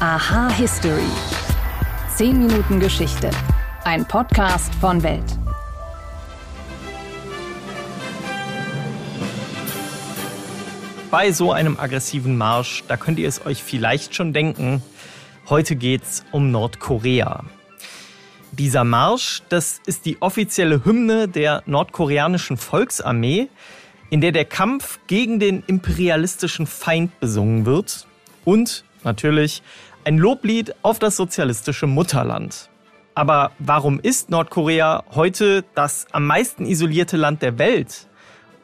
Aha History. 10 Minuten Geschichte. Ein Podcast von Welt. Bei so einem aggressiven Marsch, da könnt ihr es euch vielleicht schon denken, heute geht's um Nordkorea. Dieser Marsch, das ist die offizielle Hymne der nordkoreanischen Volksarmee, in der der Kampf gegen den imperialistischen Feind besungen wird und natürlich ein Loblied auf das sozialistische Mutterland. Aber warum ist Nordkorea heute das am meisten isolierte Land der Welt?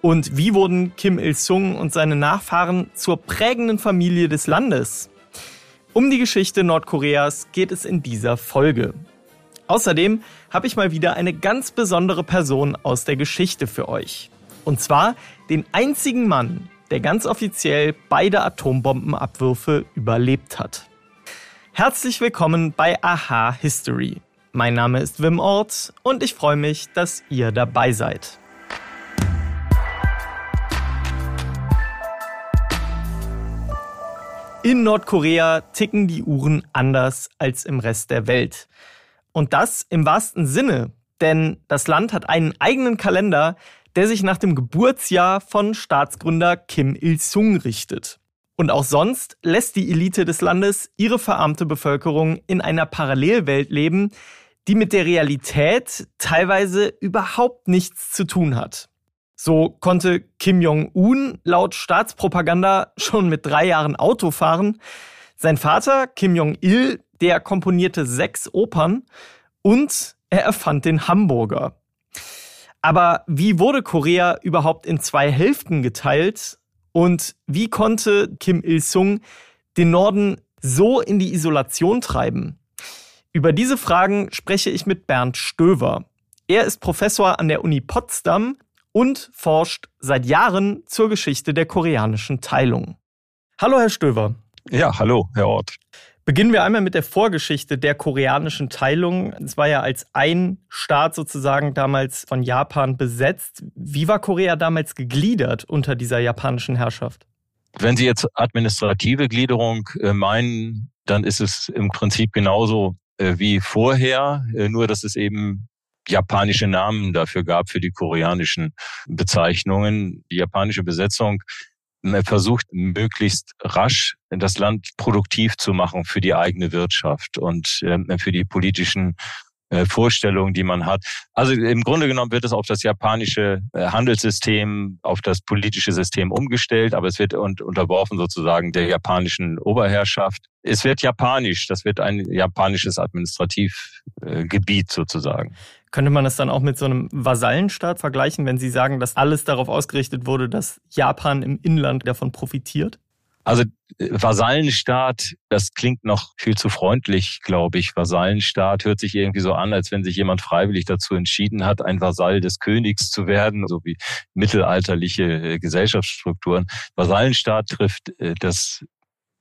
Und wie wurden Kim Il-sung und seine Nachfahren zur prägenden Familie des Landes? Um die Geschichte Nordkoreas geht es in dieser Folge. Außerdem habe ich mal wieder eine ganz besondere Person aus der Geschichte für euch. Und zwar den einzigen Mann, der ganz offiziell beide Atombombenabwürfe überlebt hat. Herzlich willkommen bei Aha History. Mein Name ist Wim Ort und ich freue mich, dass ihr dabei seid. In Nordkorea ticken die Uhren anders als im Rest der Welt. Und das im wahrsten Sinne, denn das Land hat einen eigenen Kalender, der sich nach dem Geburtsjahr von Staatsgründer Kim Il-sung richtet. Und auch sonst lässt die Elite des Landes ihre verarmte Bevölkerung in einer Parallelwelt leben, die mit der Realität teilweise überhaupt nichts zu tun hat. So konnte Kim Jong-un laut Staatspropaganda schon mit drei Jahren Auto fahren. Sein Vater, Kim Jong-il, der komponierte sechs Opern und er erfand den Hamburger. Aber wie wurde Korea überhaupt in zwei Hälften geteilt? Und wie konnte Kim Il-sung den Norden so in die Isolation treiben? Über diese Fragen spreche ich mit Bernd Stöver. Er ist Professor an der Uni Potsdam und forscht seit Jahren zur Geschichte der koreanischen Teilung. Hallo, Herr Stöver. Ja, hallo, Herr Ort. Beginnen wir einmal mit der Vorgeschichte der koreanischen Teilung. Es war ja als ein Staat sozusagen damals von Japan besetzt. Wie war Korea damals gegliedert unter dieser japanischen Herrschaft? Wenn Sie jetzt administrative Gliederung äh, meinen, dann ist es im Prinzip genauso äh, wie vorher, äh, nur dass es eben japanische Namen dafür gab für die koreanischen Bezeichnungen. Die japanische Besetzung versucht, möglichst rasch das Land produktiv zu machen für die eigene Wirtschaft und ähm, für die politischen äh, Vorstellungen, die man hat. Also im Grunde genommen wird es auf das japanische äh, Handelssystem, auf das politische System umgestellt, aber es wird unterworfen sozusagen der japanischen Oberherrschaft. Es wird japanisch, das wird ein japanisches Administrativgebiet sozusagen. Könnte man das dann auch mit so einem Vasallenstaat vergleichen, wenn Sie sagen, dass alles darauf ausgerichtet wurde, dass Japan im Inland davon profitiert? Also äh, Vasallenstaat, das klingt noch viel zu freundlich, glaube ich. Vasallenstaat hört sich irgendwie so an, als wenn sich jemand freiwillig dazu entschieden hat, ein Vasall des Königs zu werden, so wie mittelalterliche äh, Gesellschaftsstrukturen. Vasallenstaat trifft äh, das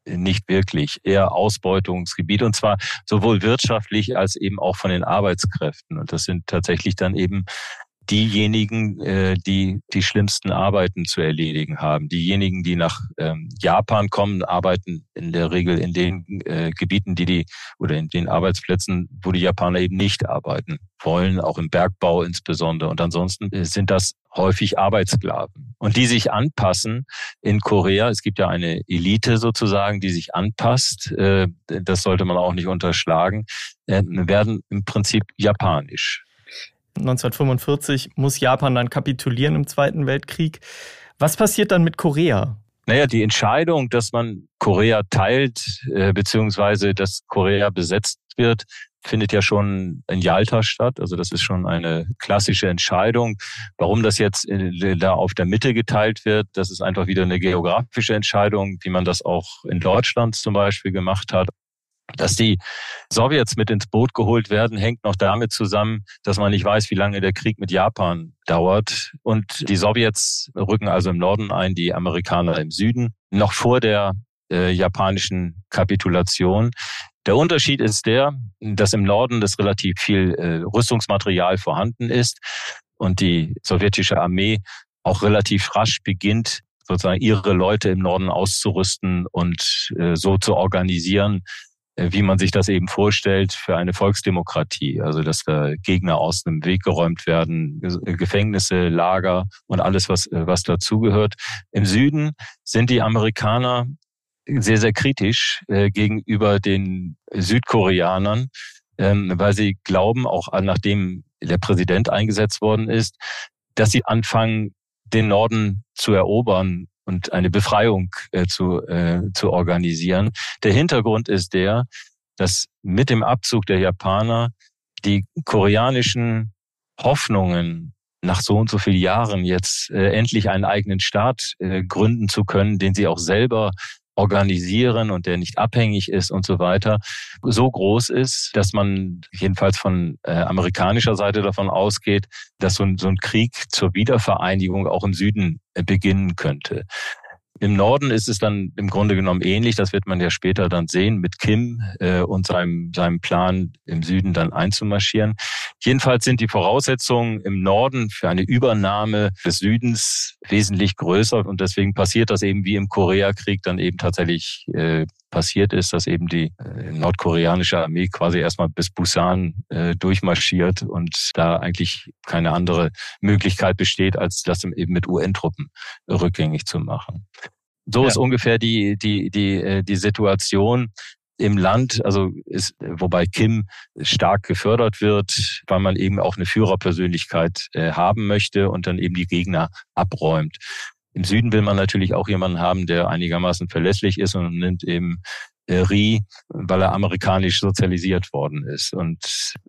nicht wirklich, eher Ausbeutungsgebiet und zwar sowohl wirtschaftlich als eben auch von den Arbeitskräften. Und das sind tatsächlich dann eben diejenigen, äh, die die schlimmsten Arbeiten zu erledigen haben. Diejenigen, die nach ähm, Japan kommen, arbeiten in der Regel in den äh, Gebieten, die die oder in den Arbeitsplätzen, wo die Japaner eben nicht arbeiten wollen, auch im Bergbau insbesondere. Und ansonsten äh, sind das häufig Arbeitssklaven und die sich anpassen in Korea. Es gibt ja eine Elite sozusagen, die sich anpasst. Äh, das sollte man auch nicht unterschlagen. Äh, werden im Prinzip japanisch. 1945 muss Japan dann kapitulieren im Zweiten Weltkrieg. Was passiert dann mit Korea? Naja, die Entscheidung, dass man Korea teilt, beziehungsweise dass Korea besetzt wird, findet ja schon in Jalta statt. Also das ist schon eine klassische Entscheidung. Warum das jetzt da auf der Mitte geteilt wird, das ist einfach wieder eine geografische Entscheidung, wie man das auch in Deutschland zum Beispiel gemacht hat. Dass die Sowjets mit ins Boot geholt werden, hängt noch damit zusammen, dass man nicht weiß, wie lange der Krieg mit Japan dauert. Und die Sowjets rücken also im Norden ein, die Amerikaner im Süden. Noch vor der äh, japanischen Kapitulation. Der Unterschied ist der, dass im Norden das relativ viel äh, Rüstungsmaterial vorhanden ist und die sowjetische Armee auch relativ rasch beginnt, sozusagen ihre Leute im Norden auszurüsten und äh, so zu organisieren, wie man sich das eben vorstellt für eine Volksdemokratie. Also dass da Gegner aus dem Weg geräumt werden, Gefängnisse, Lager und alles, was, äh, was dazugehört. Im Süden sind die Amerikaner sehr, sehr kritisch äh, gegenüber den Südkoreanern, ähm, weil sie glauben, auch nachdem der Präsident eingesetzt worden ist, dass sie anfangen, den Norden zu erobern und eine Befreiung äh, zu, äh, zu organisieren. Der Hintergrund ist der, dass mit dem Abzug der Japaner die koreanischen Hoffnungen nach so und so vielen Jahren jetzt äh, endlich einen eigenen Staat äh, gründen zu können, den sie auch selber organisieren und der nicht abhängig ist und so weiter, so groß ist, dass man jedenfalls von äh, amerikanischer Seite davon ausgeht, dass so ein, so ein Krieg zur Wiedervereinigung auch im Süden äh, beginnen könnte. Im Norden ist es dann im Grunde genommen ähnlich. Das wird man ja später dann sehen mit Kim äh, und seinem, seinem Plan, im Süden dann einzumarschieren. Jedenfalls sind die Voraussetzungen im Norden für eine Übernahme des Südens wesentlich größer und deswegen passiert das eben wie im Koreakrieg dann eben tatsächlich äh, passiert ist, dass eben die äh, nordkoreanische Armee quasi erstmal bis Busan äh, durchmarschiert und da eigentlich keine andere Möglichkeit besteht, als das eben mit UN-Truppen rückgängig zu machen. So ja. ist ungefähr die, die, die, äh, die Situation im Land, also ist, wobei Kim stark gefördert wird, weil man eben auch eine Führerpersönlichkeit äh, haben möchte und dann eben die Gegner abräumt. Im Süden will man natürlich auch jemanden haben, der einigermaßen verlässlich ist und nimmt eben äh, Ri, weil er amerikanisch sozialisiert worden ist und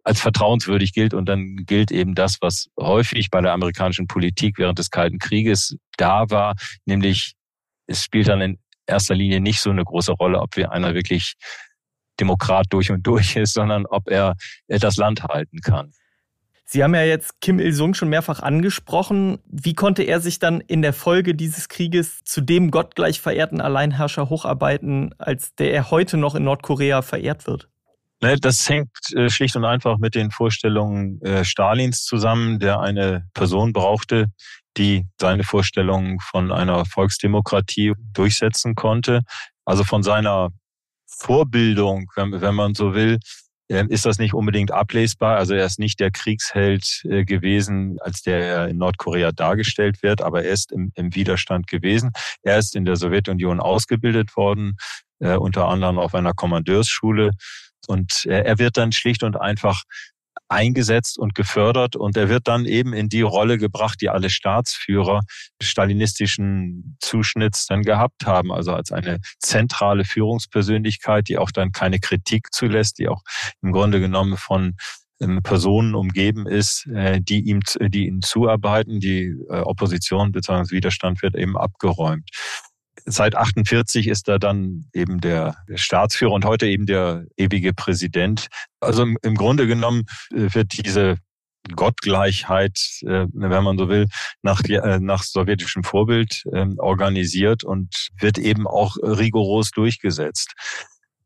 als vertrauenswürdig gilt. Und dann gilt eben das, was häufig bei der amerikanischen Politik während des Kalten Krieges da war, nämlich es spielt dann in erster Linie nicht so eine große Rolle, ob wir einer wirklich Demokrat durch und durch ist, sondern ob er das Land halten kann. Sie haben ja jetzt Kim Il-sung schon mehrfach angesprochen. Wie konnte er sich dann in der Folge dieses Krieges zu dem gottgleich verehrten Alleinherrscher hocharbeiten, als der er heute noch in Nordkorea verehrt wird? Ne, das hängt äh, schlicht und einfach mit den Vorstellungen äh, Stalins zusammen, der eine Person brauchte, die seine Vorstellungen von einer Volksdemokratie durchsetzen konnte. Also von seiner Vorbildung, wenn, man so will, ist das nicht unbedingt ablesbar. Also er ist nicht der Kriegsheld äh, gewesen, als der er in Nordkorea dargestellt wird, aber er ist im, im Widerstand gewesen. Er ist in der Sowjetunion ausgebildet worden, äh, unter anderem auf einer Kommandeursschule. Und er wird dann schlicht und einfach eingesetzt und gefördert und er wird dann eben in die Rolle gebracht, die alle Staatsführer stalinistischen Zuschnitts dann gehabt haben, also als eine zentrale Führungspersönlichkeit, die auch dann keine Kritik zulässt, die auch im Grunde genommen von ähm, Personen umgeben ist, äh, die ihm, die ihm zuarbeiten. Die äh, Opposition bzw. Widerstand wird eben abgeräumt seit 48 ist er dann eben der Staatsführer und heute eben der ewige Präsident. Also im, im Grunde genommen äh, wird diese Gottgleichheit, äh, wenn man so will, nach, äh, nach sowjetischem Vorbild ähm, organisiert und wird eben auch rigoros durchgesetzt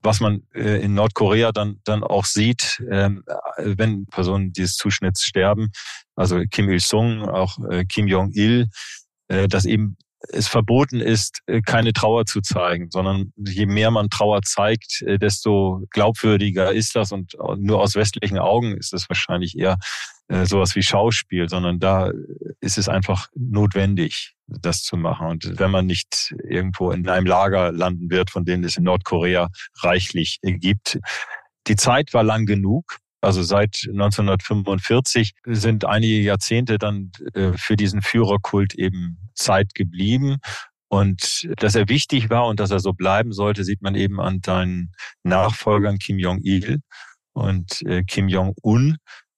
was man in Nordkorea dann, dann auch sieht, ähm, wenn Personen dieses Zuschnitts sterben, also Kim Il-sung, auch Kim Jong-il, dass eben es verboten ist, äh, keine Trauer zu zeigen, sondern je mehr man Trauer zeigt, äh, desto glaubwürdiger ist das und nur aus westlichen Augen ist es wahrscheinlich eher äh, sowas wie Schauspiel, sondern da ist es einfach notwendig, das zu machen. Und wenn man nicht irgendwo in einem Lager landen wird, von denen es in Nordkorea reichlich gibt, die Zeit war lang genug. Also seit 1945 sind einige Jahrzehnte dann für diesen Führerkult eben Zeit geblieben. Und dass er wichtig war und dass er so bleiben sollte, sieht man eben an seinen Nachfolgern Kim Jong-il und äh, Kim Jong-un.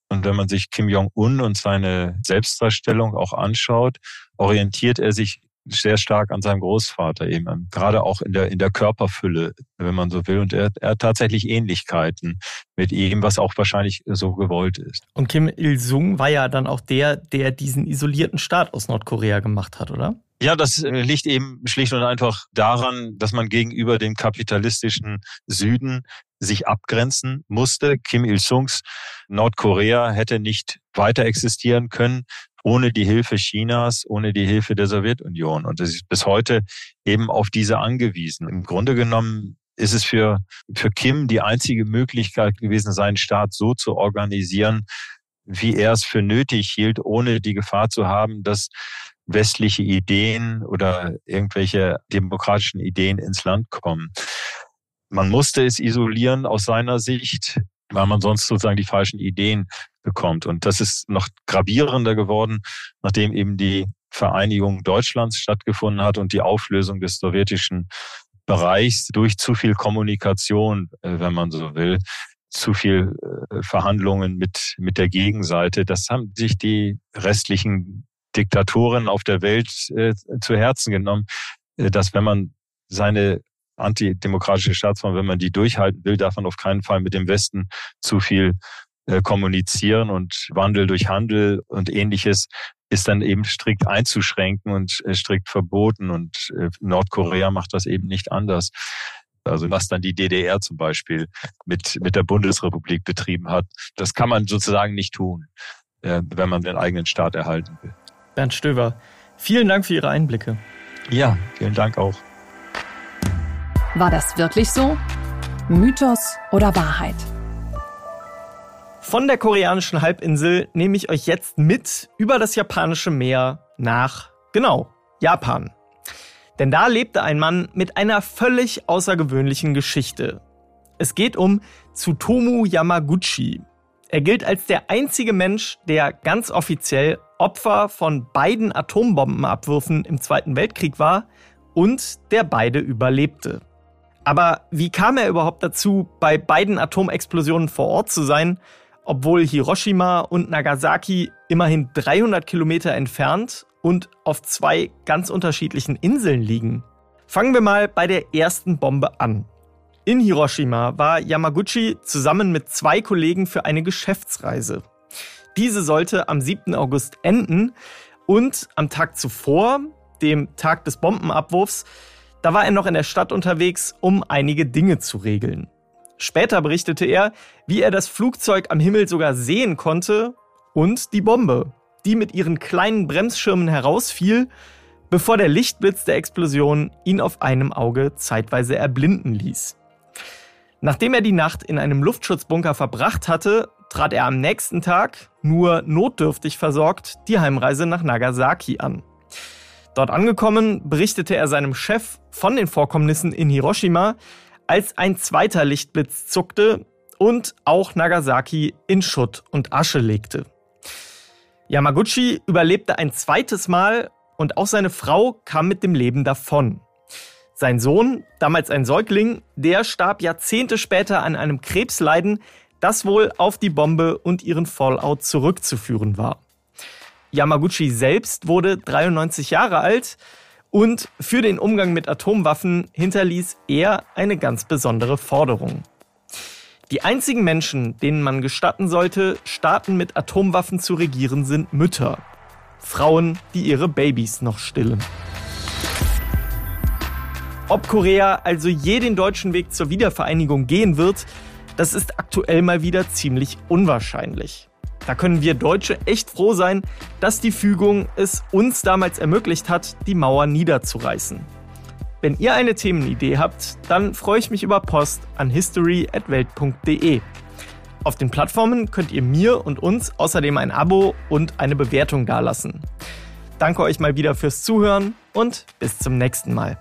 Und wenn man sich Kim Jong-un und seine Selbstdarstellung auch anschaut, orientiert er sich sehr stark an seinem Großvater eben, gerade auch in der, in der Körperfülle, wenn man so will. Und er, er hat tatsächlich Ähnlichkeiten mit ihm, was auch wahrscheinlich so gewollt ist. Und Kim Il-sung war ja dann auch der, der diesen isolierten Staat aus Nordkorea gemacht hat, oder? Ja, das äh, liegt eben schlicht und einfach daran, dass man gegenüber dem kapitalistischen Süden sich abgrenzen musste. Kim Il-sungs Nordkorea hätte nicht weiter existieren können, ohne die Hilfe Chinas, ohne die Hilfe der Sowjetunion. Und es ist bis heute eben auf diese angewiesen. Im Grunde genommen ist es für, für Kim die einzige Möglichkeit gewesen, seinen Staat so zu organisieren, wie er es für nötig hielt, ohne die Gefahr zu haben, dass westliche Ideen oder irgendwelche demokratischen Ideen ins Land kommen. Man musste es isolieren aus seiner Sicht, weil man sonst sozusagen die falschen Ideen bekommt. Und das ist noch gravierender geworden, nachdem eben die Vereinigung Deutschlands stattgefunden hat und die Auflösung des sowjetischen Bereichs durch zu viel Kommunikation, äh, wenn man so will, zu viel äh, Verhandlungen mit, mit der Gegenseite. Das haben sich die restlichen Diktatoren auf der Welt äh, zu Herzen genommen, dass wenn man seine antidemokratische Staatsform, wenn man die durchhalten will, darf man auf keinen Fall mit dem Westen zu viel äh, kommunizieren und Wandel durch Handel und ähnliches ist dann eben strikt einzuschränken und äh, strikt verboten. Und äh, Nordkorea macht das eben nicht anders. Also was dann die DDR zum Beispiel mit, mit der Bundesrepublik betrieben hat, das kann man sozusagen nicht tun, wenn man den eigenen Staat erhalten will. Bernd Stöver, vielen Dank für Ihre Einblicke. Ja, vielen Dank auch. War das wirklich so? Mythos oder Wahrheit? Von der koreanischen Halbinsel nehme ich euch jetzt mit über das japanische Meer nach, genau, Japan. Denn da lebte ein Mann mit einer völlig außergewöhnlichen Geschichte. Es geht um Tsutomu Yamaguchi. Er gilt als der einzige Mensch, der ganz offiziell Opfer von beiden Atombombenabwürfen im Zweiten Weltkrieg war und der beide überlebte. Aber wie kam er überhaupt dazu, bei beiden Atomexplosionen vor Ort zu sein, obwohl Hiroshima und Nagasaki immerhin 300 Kilometer entfernt und auf zwei ganz unterschiedlichen Inseln liegen? Fangen wir mal bei der ersten Bombe an. In Hiroshima war Yamaguchi zusammen mit zwei Kollegen für eine Geschäftsreise. Diese sollte am 7. August enden und am Tag zuvor, dem Tag des Bombenabwurfs, da war er noch in der Stadt unterwegs, um einige Dinge zu regeln. Später berichtete er, wie er das Flugzeug am Himmel sogar sehen konnte und die Bombe, die mit ihren kleinen Bremsschirmen herausfiel, bevor der Lichtblitz der Explosion ihn auf einem Auge zeitweise erblinden ließ. Nachdem er die Nacht in einem Luftschutzbunker verbracht hatte, trat er am nächsten Tag, nur notdürftig versorgt, die Heimreise nach Nagasaki an. Dort angekommen, berichtete er seinem Chef von den Vorkommnissen in Hiroshima, als ein zweiter Lichtblitz zuckte und auch Nagasaki in Schutt und Asche legte. Yamaguchi überlebte ein zweites Mal und auch seine Frau kam mit dem Leben davon. Sein Sohn, damals ein Säugling, der starb Jahrzehnte später an einem Krebsleiden, das wohl auf die Bombe und ihren Fallout zurückzuführen war. Yamaguchi selbst wurde 93 Jahre alt und für den Umgang mit Atomwaffen hinterließ er eine ganz besondere Forderung. Die einzigen Menschen, denen man gestatten sollte, Staaten mit Atomwaffen zu regieren, sind Mütter. Frauen, die ihre Babys noch stillen. Ob Korea also je den deutschen Weg zur Wiedervereinigung gehen wird, das ist aktuell mal wieder ziemlich unwahrscheinlich. Da können wir Deutsche echt froh sein, dass die Fügung es uns damals ermöglicht hat, die Mauer niederzureißen. Wenn ihr eine Themenidee habt, dann freue ich mich über Post an history@welt.de. Auf den Plattformen könnt ihr mir und uns außerdem ein Abo und eine Bewertung dalassen. Danke euch mal wieder fürs Zuhören und bis zum nächsten Mal.